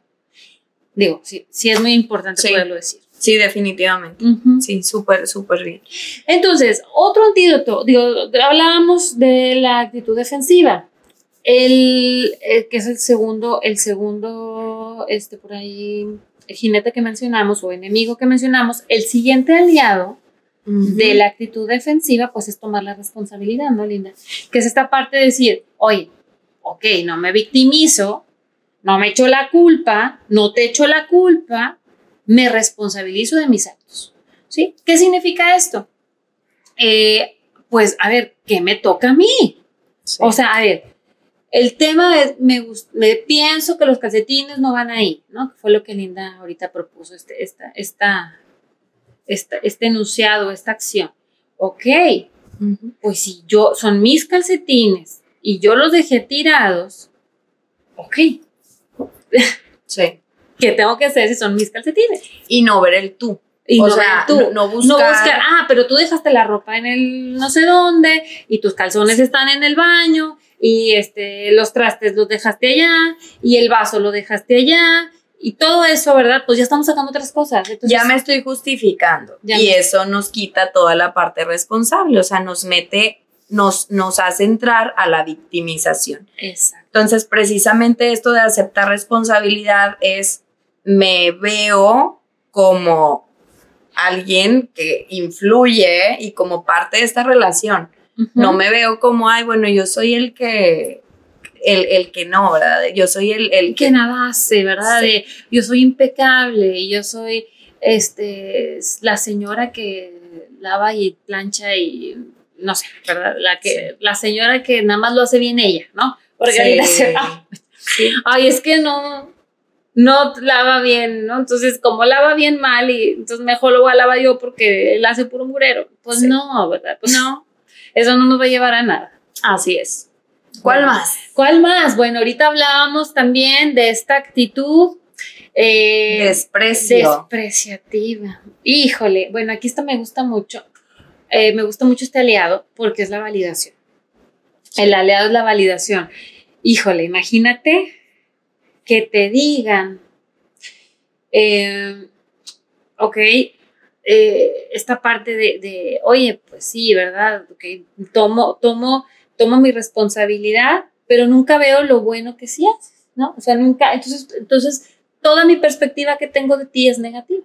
Digo, sí, sí es muy importante poderlo decir. Sí, definitivamente. Sí, súper, súper bien. Entonces, otro antídoto, digo, hablábamos de la actitud defensiva. El, eh, que es el segundo, el segundo, este por ahí, jinete que mencionamos o enemigo que mencionamos, el siguiente aliado de la actitud defensiva, pues es tomar la responsabilidad, ¿no, Linda? Que es esta parte de decir, oye, ok, no me victimizo, no me echo la culpa, no te echo la culpa, me responsabilizo de mis actos, ¿sí? ¿Qué significa esto? Eh, pues, a ver, ¿qué me toca a mí? O sea, a ver, el tema es, me, me pienso que los calcetines no van ahí, ¿no? fue lo que Linda ahorita propuso, este, esta, esta, esta, este enunciado, esta acción. Ok, pues si yo, son mis calcetines y yo los dejé tirados, ok. Sí. ¿Qué tengo que hacer si son mis calcetines? Y no ver el tú. Y o no sea, tú, no, buscar... ah, pero tú dejaste la ropa en el no sé dónde y tus calzones están en el baño y este, los trastes los dejaste allá y el vaso lo dejaste allá y todo eso, ¿verdad? Pues ya estamos sacando otras cosas. ya me estoy justificando y eso nos quita toda la parte responsable, o sea, nos mete, nos, nos hace entrar a la victimización. Exacto. Entonces, precisamente esto de aceptar responsabilidad es, me veo como alguien que influye y como parte de esta relación. No me veo como, ay, bueno, yo soy el que, el, que no, ¿verdad? Yo soy el, el que, nada hace, ¿verdad? yo soy impecable, yo soy este, la señora que lava y plancha y no sé, ¿verdad? La, que, la señora que nada más lo hace bien ella, ¿no? Porque ay, es que no, no lava bien, ¿no? Entonces, como lava bien mal y entonces mejor lo voy a lavar yo porque él hace puro murero. Pues no, ¿verdad? Pues no eso no nos va a llevar a nada. Así es. ¿Cuál más? ¿Cuál más? Bueno, ahorita hablábamos también de esta actitud eh, Desprecio. despreciativa. Híjole, bueno, aquí esto me gusta mucho. Eh, me gusta mucho este aliado porque es la validación. El aliado es la validación. Híjole, imagínate que te digan, eh, ok, eh, esta parte de, oye, pues sí, ¿verdad? Okay, tomo, tomo, tomo mi responsabilidad, pero nunca veo lo bueno que sí haces, ¿no? O sea, nunca, entonces, entonces toda mi perspectiva que tengo de ti es negativa.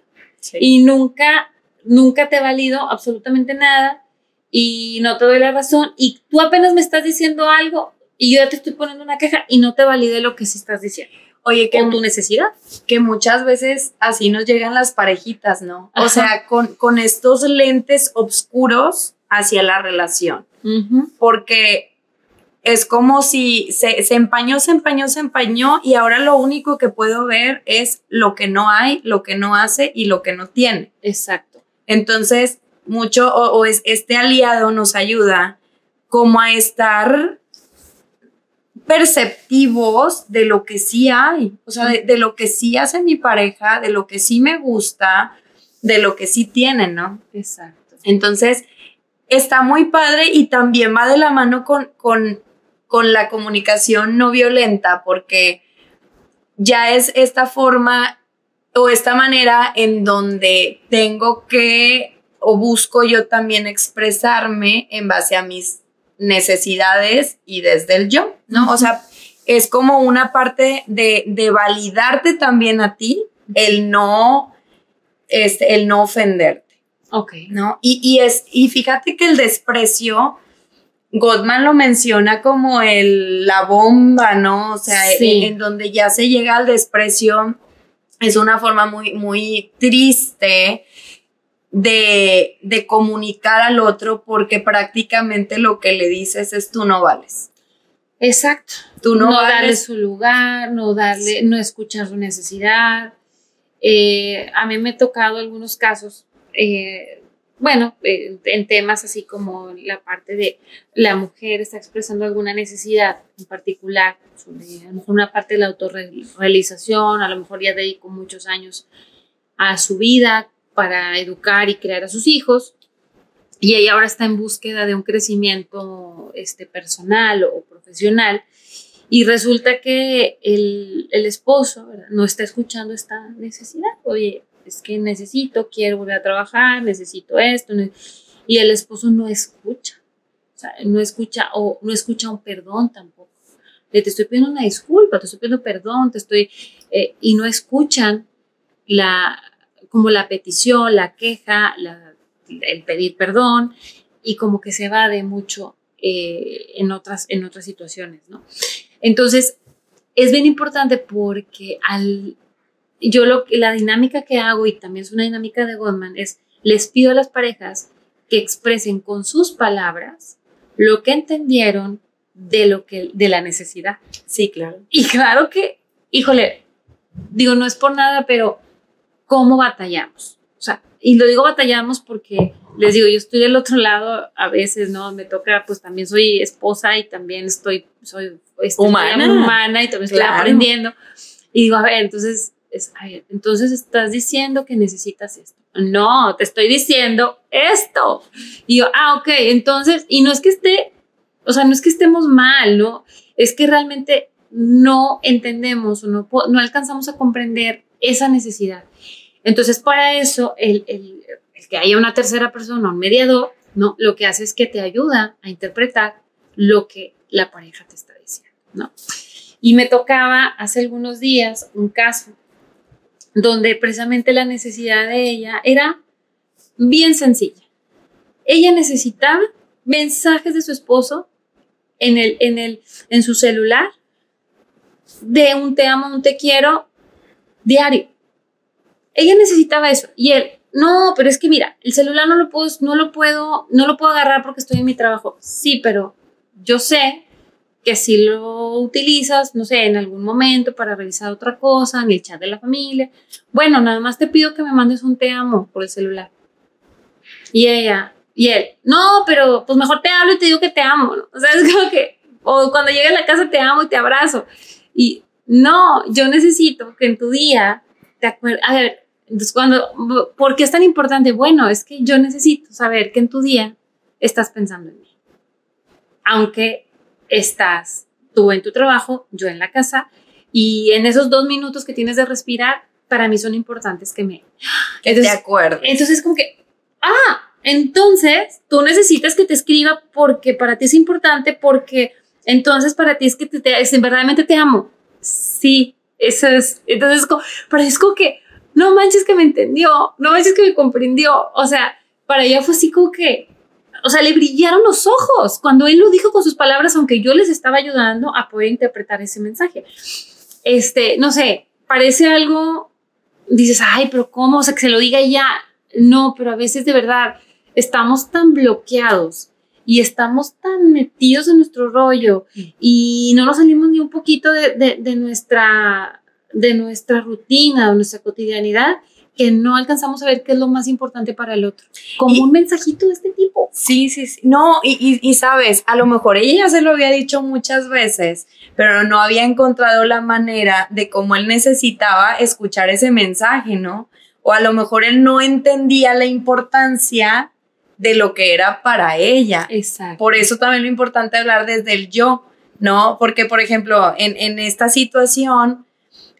Y nunca, nunca te valido absolutamente nada y no te doy la razón y tú apenas me estás diciendo algo y yo ya te estoy poniendo una queja y no te valide lo que sí estás diciendo. Oye, que, con tu necesidad. que muchas veces así nos llegan las parejitas, ¿no? O sea, con, con estos lentes oscuros hacia la relación. Porque es como si se, se empañó, se empañó, se empañó y ahora lo único que puedo ver es lo que no hay, lo que no hace y lo que no tiene. Exacto. Entonces, mucho o, o es, este aliado nos ayuda como a estar perceptivos de lo que sí hay, o sea, de, de lo que sí hace mi pareja, de lo que sí me gusta, de lo que sí tienen, ¿no? Exacto. Entonces, está muy padre y también va de la mano con, con, con la comunicación no violenta, porque ya es esta forma o esta manera en donde tengo que o busco yo también expresarme en base a mis necesidades y desde el yo, ¿no? O sea, es como una parte de, de validarte también a ti, el no, este, el no ofenderte. Ok. ¿no? Y, y, es, y fíjate que el desprecio, Gottman lo menciona como el, la bomba, ¿no? O sea, Sí. en, en donde ya se llega al desprecio, es una forma muy, muy triste de, de comunicar al otro porque prácticamente lo que le dices es tú no vales. Exacto. Tú no, no, darle su lugar, no darle, no escuchar su necesidad. Eh, a mí me ha tocado algunos casos, eh, bueno, eh, en temas así como la parte de la mujer está expresando alguna necesidad en particular, sobre a lo mejor una parte de la autorrealización, a lo mejor ya dedicó muchos años a su vida para educar y crear a sus hijos, y ella ahora está en búsqueda de un crecimiento este, personal o profesional y resulta que el, el esposo ¿verdad? no está escuchando esta necesidad. Oye, es que necesito, quiero volver a trabajar, necesito esto. ne- Y el esposo no escucha. O sea, no escucha o no escucha un perdón tampoco. De, te estoy pidiendo una disculpa, te estoy pidiendo perdón, te estoy... eh, y no escuchan la, como la petición, la queja, la, el pedir perdón y como que se va de mucho eh, en, otras, en otras situaciones, ¿no? Entonces, es bien importante porque al, yo lo, la dinámica que hago, y también es una dinámica de Goldman, es les pido a las parejas que expresen con sus palabras lo que entendieron de, lo que, de la necesidad. Sí, claro. Y claro que, híjole, digo, no es por nada, pero ¿cómo batallamos? O sea, y lo digo batallamos porque les digo, yo estoy del otro lado a veces, ¿no? Me toca, pues también soy esposa y también estoy, soy este, Humana. humana y también estoy Claro. aprendiendo. Y digo, a ver, entonces, es, a ver, entonces estás diciendo que necesitas esto. No, te estoy diciendo esto. Y yo, ah, ok, entonces, y no es que esté, o sea, no es que estemos mal, ¿no? Es que realmente no entendemos o no, no alcanzamos a comprender esa necesidad. Entonces, para eso, el, el- que haya una tercera persona, un mediador, ¿no? Lo que hace es que te ayuda a interpretar lo que la pareja te está diciendo, ¿no? Y me tocaba hace algunos días un caso donde precisamente la necesidad de ella era bien sencilla. Ella necesitaba mensajes de su esposo en, el, en, el, en su celular de un te amo, un te quiero diario. Ella necesitaba eso y él, no, pero es que mira, el celular no lo puedo, no lo puedo, no lo puedo agarrar porque estoy en mi trabajo. Sí, pero yo sé que si lo utilizas, no sé, en algún momento para revisar otra cosa, en el chat de la familia, bueno, nada más te pido que me mandes un te amo por el celular. Y ella, y él, no, pero pues mejor te hablo y te digo que te amo, ¿no? O sea, es como que, o cuando llegue a la casa te amo y te abrazo. Y no, yo necesito que en tu día te acuerdes, a ver, entonces cuando, ¿por qué es tan importante? Bueno, es que yo necesito saber que en tu día estás pensando en mí. Aunque estás tú en tu trabajo, yo en la casa, y en esos dos minutos que tienes de respirar, para mí son importantes que me... Que Entonces- te acuerdes. Entonces es como que, ah, entonces tú necesitas que te escriba porque para ti es importante, porque entonces para ti es que te, te- es, verdaderamente te amo. Sí, eso es. Entonces, como, como que, no manches que me entendió, no manches que me comprendió. O sea, para ella fue así como que, o sea, le brillaron los ojos cuando él lo dijo con sus palabras, aunque yo les estaba ayudando a poder interpretar ese mensaje. este, no sé, parece algo, dices, ay, pero ¿cómo? O sea, que se lo diga ya. No, pero a veces de verdad estamos tan bloqueados y estamos tan metidos en nuestro rollo y no nos salimos ni un poquito de, de, nuestra, de nuestra rutina, de nuestra cotidianidad, que no alcanzamos a ver qué es lo más importante para el otro. Como un mensajito de este tipo. Sí, sí, sí. No, y, y, sabes, a lo mejor ella ya se lo había dicho muchas veces, pero no había encontrado la manera de cómo él necesitaba escuchar ese mensaje, ¿no? O a lo mejor él no entendía la importancia de lo que era para ella. Exacto. Por eso también lo importante hablar desde el yo, ¿no? Porque, por ejemplo, en, en esta situación,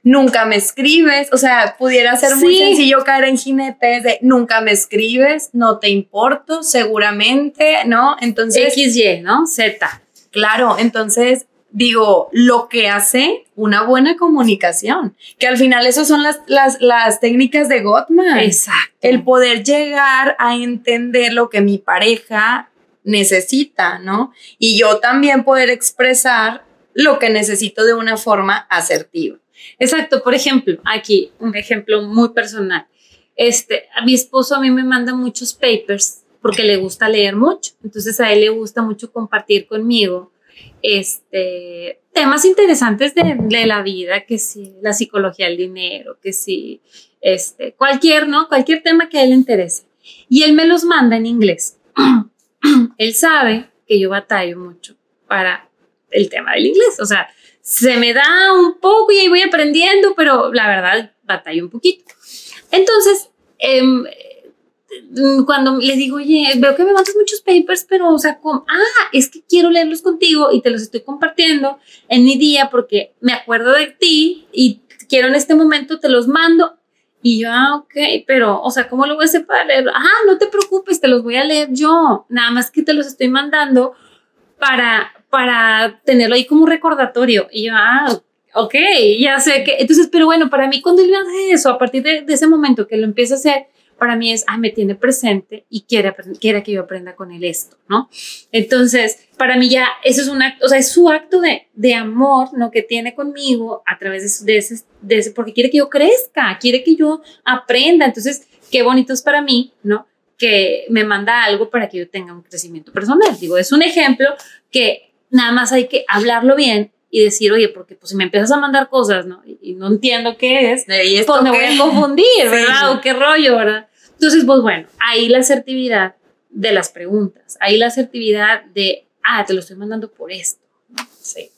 nunca me escribes, o sea, pudiera ser muy sencillo caer en jinetes de nunca me escribes, no te importo, seguramente, ¿no? Entonces... XY, ¿no? Z. Claro, entonces digo, lo que hace una buena comunicación, que al final eso son las, las, las técnicas de Gottman. Exacto. El poder llegar a entender lo que mi pareja necesita, ¿no? Y yo también poder expresar lo que necesito de una forma asertiva. Exacto, por ejemplo, aquí un ejemplo muy personal. Este, a mi esposo a mí me manda muchos papers porque le gusta leer mucho, entonces a él le gusta mucho compartir conmigo este, temas interesantes de, la vida, que sí, la psicología del dinero, que sí, este, cualquier, ¿no? Cualquier tema que a él le interese. Y él me los manda en inglés. él sabe que yo batallo mucho para el tema del inglés, o sea, se me da un poco y ahí voy aprendiendo, pero la verdad batallo un poquito. Entonces, Mm, cuando les digo, oye, veo que me mandas muchos papers, pero, o sea, como, ah, es que quiero leerlos contigo y te los estoy compartiendo en mi día porque me acuerdo de ti y quiero en este momento, te los mando. Y yo, ah, ok, pero, o sea, ¿cómo lo voy a hacer para leerlo? Ah, no te preocupes, te los voy a leer yo. Nada más que te los estoy mandando para, para tenerlo ahí como recordatorio. Y yo, ah, ok, ya sé que. Entonces, pero bueno, para mí, cuando él hace eso, a partir de, de ese momento que lo empieza a hacer, para mí es, ah, me tiene presente y quiere, quiere que yo aprenda con él esto, ¿no? Entonces, para mí ya eso es un acto, o sea, es su acto de, de amor, ¿no? Que tiene conmigo a través de, ese, de ese, porque quiere que yo crezca, quiere que yo aprenda. Entonces, qué bonito es para mí, ¿no? Que me manda algo para que yo tenga un crecimiento personal. Digo, es un ejemplo que nada más hay que hablarlo bien y decir, oye, porque pues si me empiezas a mandar cosas, ¿no? Y, no entiendo qué es, pues me voy a confundir, ¿verdad? O qué rollo, ¿verdad? Entonces, pues bueno, ahí la asertividad de las preguntas, ahí la asertividad de, ah, te lo estoy mandando por esto. Sí.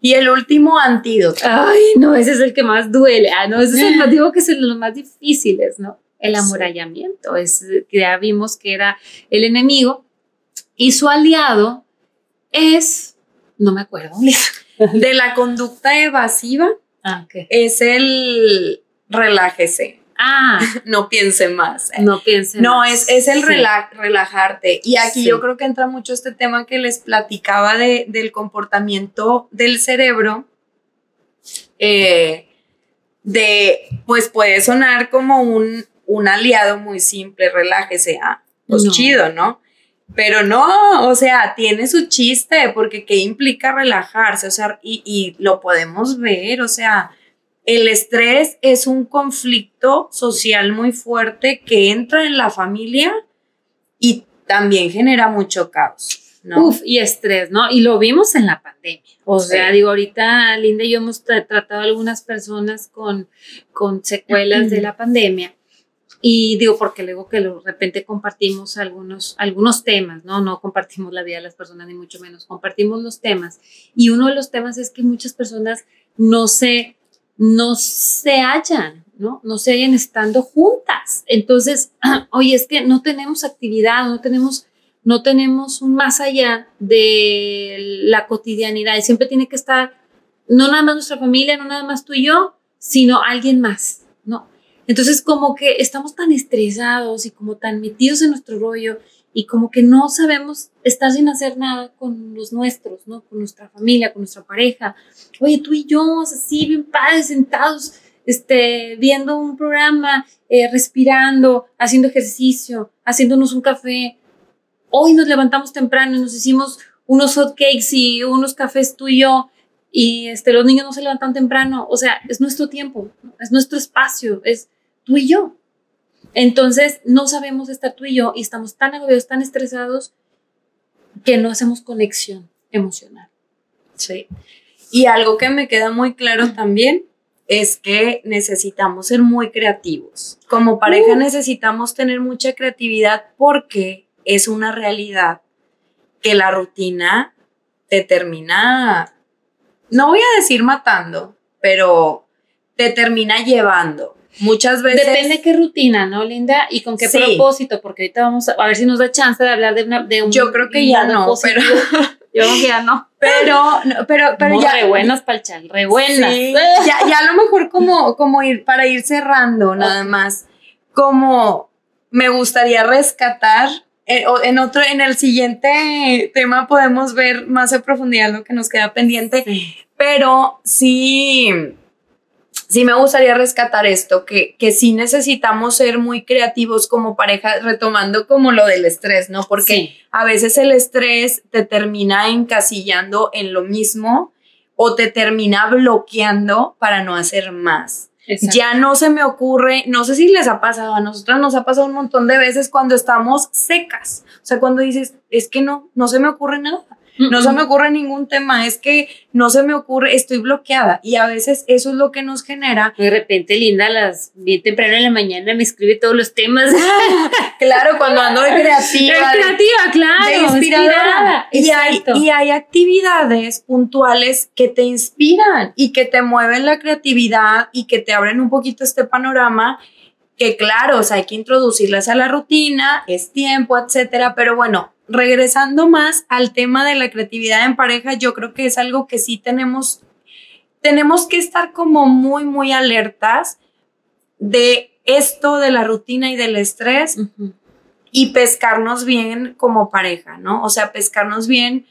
Y el último antídoto. Ay, no, ese es el que más duele. Ah, no, ese es el, digo que es de los más difíciles, ¿no? El amurallamiento, es que ya vimos que era el enemigo y su aliado es, no me acuerdo, de la conducta evasiva. Ah, Es el relájese. Ah, no piense más. No piense No, es, es el relajarte. Y aquí yo creo que entra mucho este tema que les platicaba de, del comportamiento del cerebro. Eh, de, pues puede sonar como un, un aliado muy simple, relájese, ah, pues chido, ¿no? Pero no, o sea, tiene su chiste, porque ¿qué implica relajarse? O sea, y, y lo podemos ver, o sea, el estrés es un conflicto social muy fuerte que entra en la familia y también genera mucho caos. ¿no? Uf, y estrés, ¿no? Y lo vimos en la pandemia. O sea, digo, ahorita Linda y yo hemos tratado a algunas personas con, con secuelas de la pandemia. Y digo, porque luego que de repente compartimos algunos, algunos temas, ¿no? No compartimos la vida de las personas, ni mucho menos, compartimos los temas. Y uno de los temas es que muchas personas no se no se hallan, ¿no? No se hallan estando juntas. Entonces, oye, es que no tenemos actividad, no tenemos, no tenemos un más allá de la cotidianidad y siempre tiene que estar no nada más nuestra familia, no nada más tú y yo, sino alguien más. Entonces, como que estamos tan estresados y como tan metidos en nuestro rollo y como que no sabemos estar sin hacer nada con los nuestros, ¿no? Con nuestra familia, con nuestra pareja. Oye, tú y yo, así bien padres, sentados, este, viendo un programa, eh, respirando, haciendo ejercicio, haciéndonos un café. Hoy nos levantamos temprano y nos hicimos unos hot cakes y unos cafés tú y yo. y este, los niños no se levantan temprano. O sea, es nuestro tiempo, es nuestro espacio, es tú y yo. Entonces, no sabemos estar tú y yo y estamos tan agobiados, tan estresados que no hacemos conexión emocional. Sí. Y algo que me queda muy claro también es que necesitamos ser muy creativos. Como pareja uh. necesitamos tener mucha creatividad porque es una realidad que la rutina te termina, no voy a decir matando, pero te termina llevando. Muchas veces. Depende qué rutina, ¿no, Linda? Y con qué propósito, porque ahorita vamos a, ver si nos da chance de hablar de, una, de un. Yo creo que ya no, pero. Yo creo que ya no. Pero, pero, pero ya. Re buenas para el re buenas. ya, ya a lo mejor como, como ir, para ir cerrando, nada más. Como me gustaría rescatar eh, en otro, en el siguiente tema podemos ver más en profundidad lo que nos queda pendiente, pero sí, sí me gustaría rescatar esto, que, que sí necesitamos ser muy creativos como pareja, retomando como lo del estrés, ¿no? Porque a veces el estrés te termina encasillando en lo mismo o te termina bloqueando para no hacer más. Ya no se me ocurre, no sé si les ha pasado, a nosotras nos ha pasado un montón de veces cuando estamos secas. O sea, cuando dices, es que no, no se me ocurre nada. No se me ocurre ningún tema, es que no se me ocurre, estoy bloqueada y a veces eso es lo que nos genera. De repente, Linda, las bien temprano en la mañana me escribe todos los temas. claro, cuando ando de creativa. De creativa, claro. De inspiradora. Y hay, y hay actividades puntuales que te inspiran y que te mueven la creatividad y que te abren un poquito este panorama que claro, o sea, hay que introducirlas a la rutina, es tiempo, etcétera, pero bueno, regresando más al tema de la creatividad en pareja, yo creo que es algo que sí tenemos, tenemos que estar como muy, muy alertas de esto de la rutina y del estrés y pescarnos bien como pareja, ¿no? O sea, pescarnos bien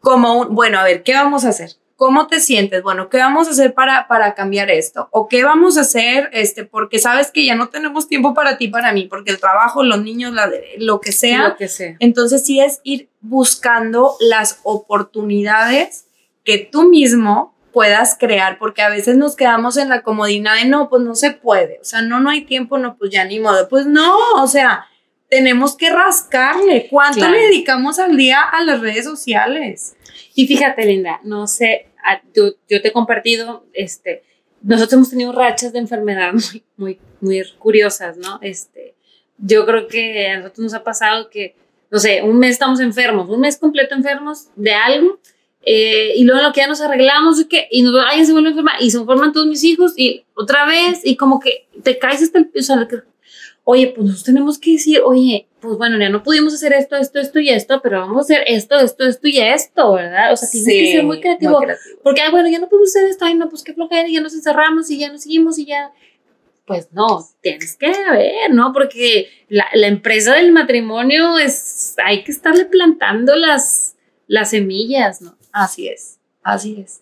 como un, bueno, a ver, ¿qué vamos a hacer? ¿Cómo te sientes? Bueno, ¿qué vamos a hacer para, para cambiar esto? ¿O qué vamos a hacer? Este, porque sabes que ya no tenemos tiempo para ti, para mí, porque el trabajo, los niños, la, lo que sea. Lo que sea. Entonces sí es ir buscando las oportunidades que tú mismo puedas crear, porque a veces nos quedamos en la comodidad de no, pues no se puede, o sea, no, no hay tiempo, no, pues ya ni modo, pues no, o sea, tenemos que rascarle. ¿Cuánto le dedicamos al día a las redes sociales? Y fíjate, Linda, no sé, yo, te he compartido, este, nosotros hemos tenido rachas de enfermedad muy, muy, muy curiosas, ¿no? Este, yo creo que a nosotros nos ha pasado que, no sé, un mes estamos enfermos, un mes completo enfermos de algo, eh, y luego en lo que ya nos arreglamos y y nos, alguien se vuelve enferma y se enferman todos mis hijos y otra vez y como que te caes hasta el piso, oye, pues nosotros tenemos que decir, oye, pues bueno, ya no pudimos hacer esto, esto, esto y esto, pero vamos a hacer esto, esto, esto y esto, ¿verdad? O sea, tienes que ser muy creativo, Porque, ay, bueno, ya no podemos hacer esto, ay, no, pues qué flojera, ya nos encerramos y ya nos seguimos y ya. Pues no, tienes que ver, ¿no? Porque la, la empresa del matrimonio es, hay que estarle plantando las, las semillas, ¿no? Así es, así es.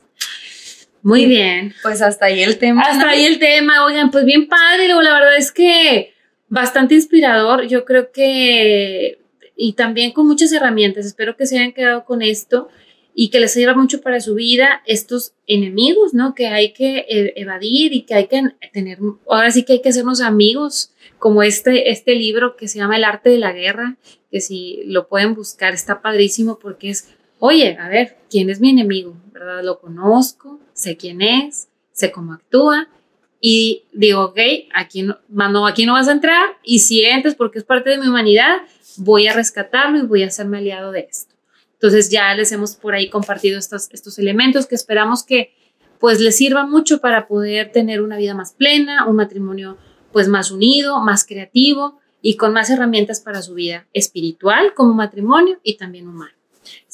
Muy bien. Pues hasta ahí el tema. Hasta ahí el tema, oigan, pues bien padre, luego la verdad es que bastante inspirador. Yo creo que, y también con muchas herramientas. Espero que se hayan quedado con esto y que les sirva mucho para su vida estos enemigos, ¿no? Que hay que e, evadir y que hay que tener, ahora sí que hay que hacernos amigos, como este, este libro que se llama El arte de la guerra, que si lo pueden buscar está padrísimo porque es, oye, a ver, ¿quién es mi enemigo? ¿Verdad? Lo conozco, sé quién es, sé cómo actúa y digo, ok, aquí no, no, aquí no vas a entrar y si entres porque es parte de mi humanidad, voy a rescatarlo y voy a hacerme aliado de esto. Entonces ya les hemos por ahí compartido estos, estos elementos que esperamos que pues les sirva mucho para poder tener una vida más plena, un matrimonio pues más unido, más creativo y con más herramientas para su vida espiritual como matrimonio y también humano.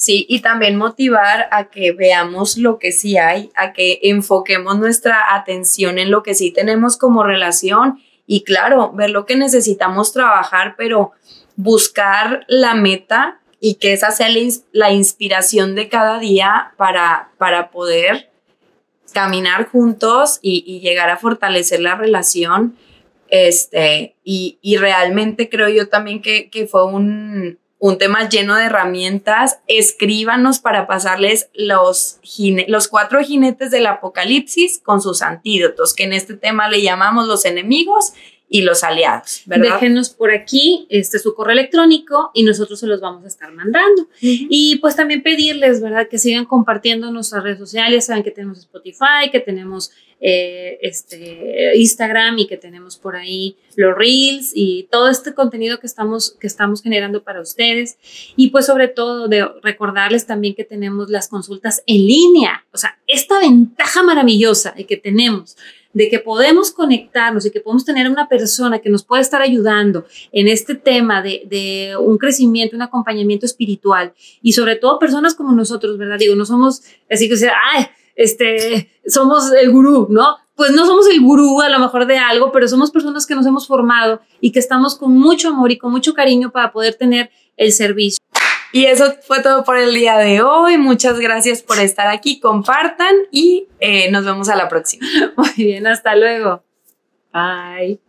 Sí, y también motivar a que veamos lo que sí hay, a que enfoquemos nuestra atención en lo que sí tenemos como relación y claro, ver lo que necesitamos trabajar, pero buscar la meta y que esa sea la, inspiración de cada día para, para poder caminar juntos y, llegar a fortalecer la relación. Este, y, realmente creo yo también que, que fue un, un tema lleno de herramientas. Escríbanos para pasarles los, los cuatro jinetes del apocalipsis con sus antídotos, que en este tema le llamamos los enemigos y los aliados, ¿verdad? Déjenos por aquí este, su correo electrónico y nosotros se los vamos a estar mandando. Y pues también pedirles, ¿verdad? Que sigan compartiendo nuestras redes sociales. Saben que tenemos Spotify, que tenemos eh, este, Instagram y que tenemos por ahí los Reels y todo este contenido que estamos, que estamos generando para ustedes. Y pues sobre todo de recordarles también que tenemos las consultas en línea. O sea, esta ventaja maravillosa que tenemos de que podemos conectarnos y que podemos tener una persona que nos puede estar ayudando en este tema de, un crecimiento, un acompañamiento espiritual y sobre todo personas como nosotros, ¿verdad? Digo, no somos así que sea, ay, este, somos el gurú, ¿no? Pues no somos el gurú a lo mejor de algo, pero somos personas que nos hemos formado y que estamos con mucho amor y con mucho cariño para poder tener el servicio. Y eso fue todo por el día de hoy. Muchas gracias por estar aquí. Compartan y eh, nos vemos a la próxima. Muy bien, hasta luego. Bye.